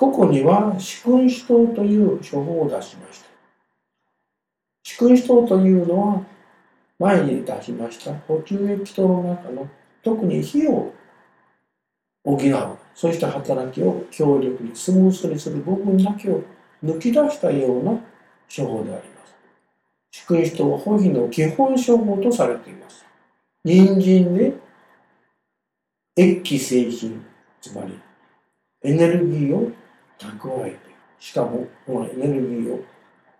ここには四君子湯という処方を出しました。四君子湯というのは前に出しました補給液等の中の特に火を補うそうした働きを強力にスムースにする部分だけを抜き出したような処方であります。四君子湯は保肥の基本処方とされています。人参で液気製品つまりエネルギーを蓄えてしかもこのエネルギーを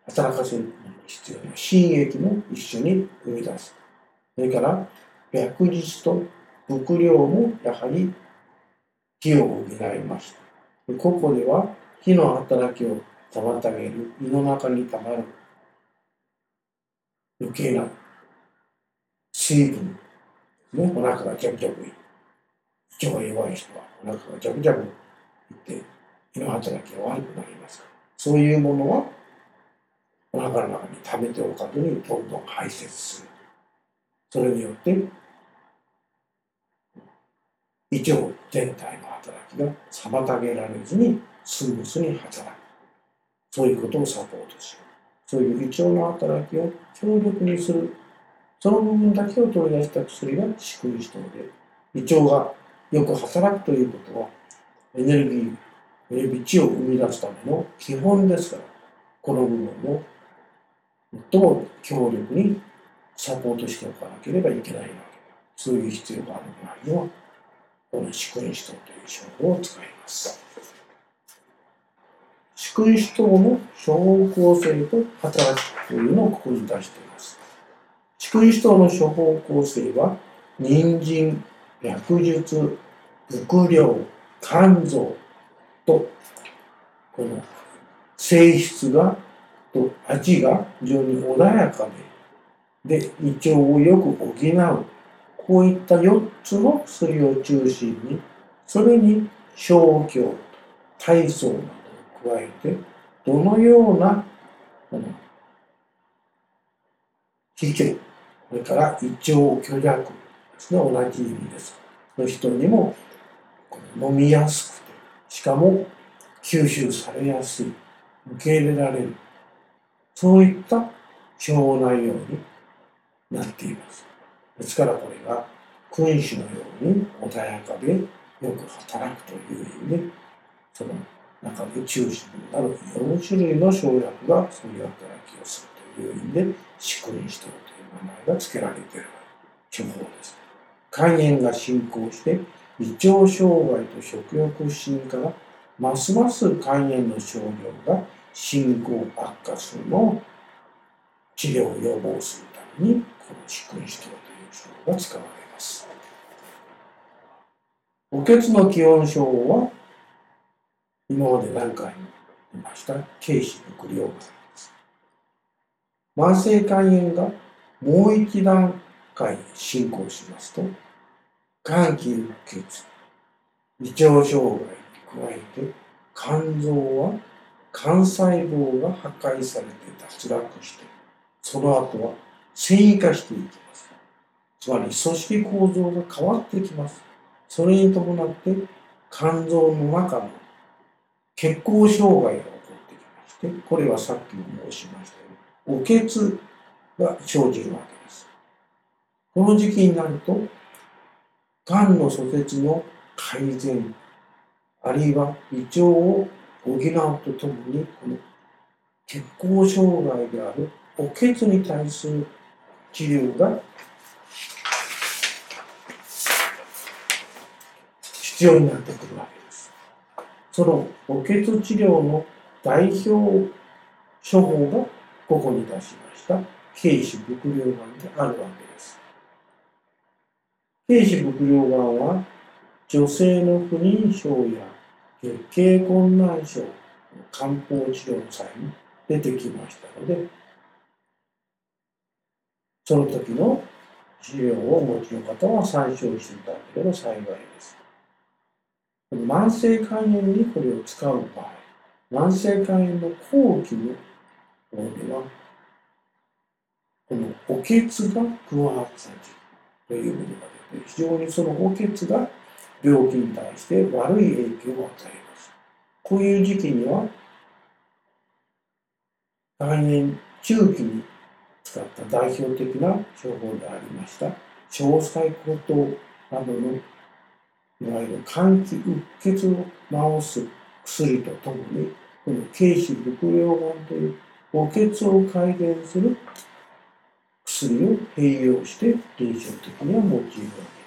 働かせるのに必要な新液も一緒に生み出すそれから白日と伏量もやはり火を補いました。ここでは火の働きを妨げる胃の中にたまる。余計な水分ね、お腹がジャブジャブ胃腸が弱い人はお腹がジャブジャブいっての働きが悪くなります。そういうものはお腹の中に溜めておかずにどんどん排泄する。それによって胃腸全体の働きが妨げられずにスムースに働く。そういうことをサポートするそういう胃腸の働きを強力にする。その部分だけを取り出した薬が仕組み人で胃腸がよく働くということはエネルギー道を生み出すための基本ですからこの部分を最も強力にサポートしておかなければいけないわけそういう必要がある場合にはこの宿因子糖という処方を使います。宿因子糖の処方構成と働きというのをここに出しています。宿因子糖の処方構成は人参薬術伏量肝臓とこの性質がと味が非常に穏やかでで胃腸をよく補う。こういった4つの薬を中心にそれに小胸体操などを加えてどのようなこの脾虚それから胃腸虚弱ですね同じ意味です。の人にも飲みやすくてしかも吸収されやすい受け入れられるそういった処方内容になっていますですからこれが君主のように穏やかでよく働くという意味でその中で中心になる4種類の生薬がそういう働きをするという意味で四君子という名前が付けられている処方です。肝炎が進行して胃腸障害と食欲不振からますます肝炎の症状が進行悪化するのを治療を予防するためにこの四君子という症が使われます。補欠の気温症は今まで何回も言いました軽視伏量がです。慢性肝炎がもう一段階進行しますと肝気鬱血胃腸障害に加えて肝臓は肝細胞が破壊されて脱落してその後は繊維化していきます。つまり組織構造が変わってきます。それに伴って肝臓の中の血行障害が起こってきましてこれはさっきも申しましたようにお血が生じるわけです。この時期になると肝の疎設の改善あるいは胃腸を補うとともにこの血行障害であるお血に対する治療が必要になってくるわけです。そのお血治療の代表処方がここに出しました軽視伏量がんであるわけです。軽視伏量がんは女性の不妊症や月経困難症の漢方治療の際に出てきましたのでその時の治療をお持ちの方は参照していただければ幸いです。慢性肝炎にこれを使う場合慢性肝炎の後期の方ではこのお血が加わったというものが出て非常にそのお血が病気に対して悪い影響を与えます。こういう時期には来年中期に使った代表的な処方でありました詳細高等などのいわゆる換気うっ血を治す薬とともにこの軽視伏量丸という補欠を改善する薬を併用して臨床的には用いるわけです。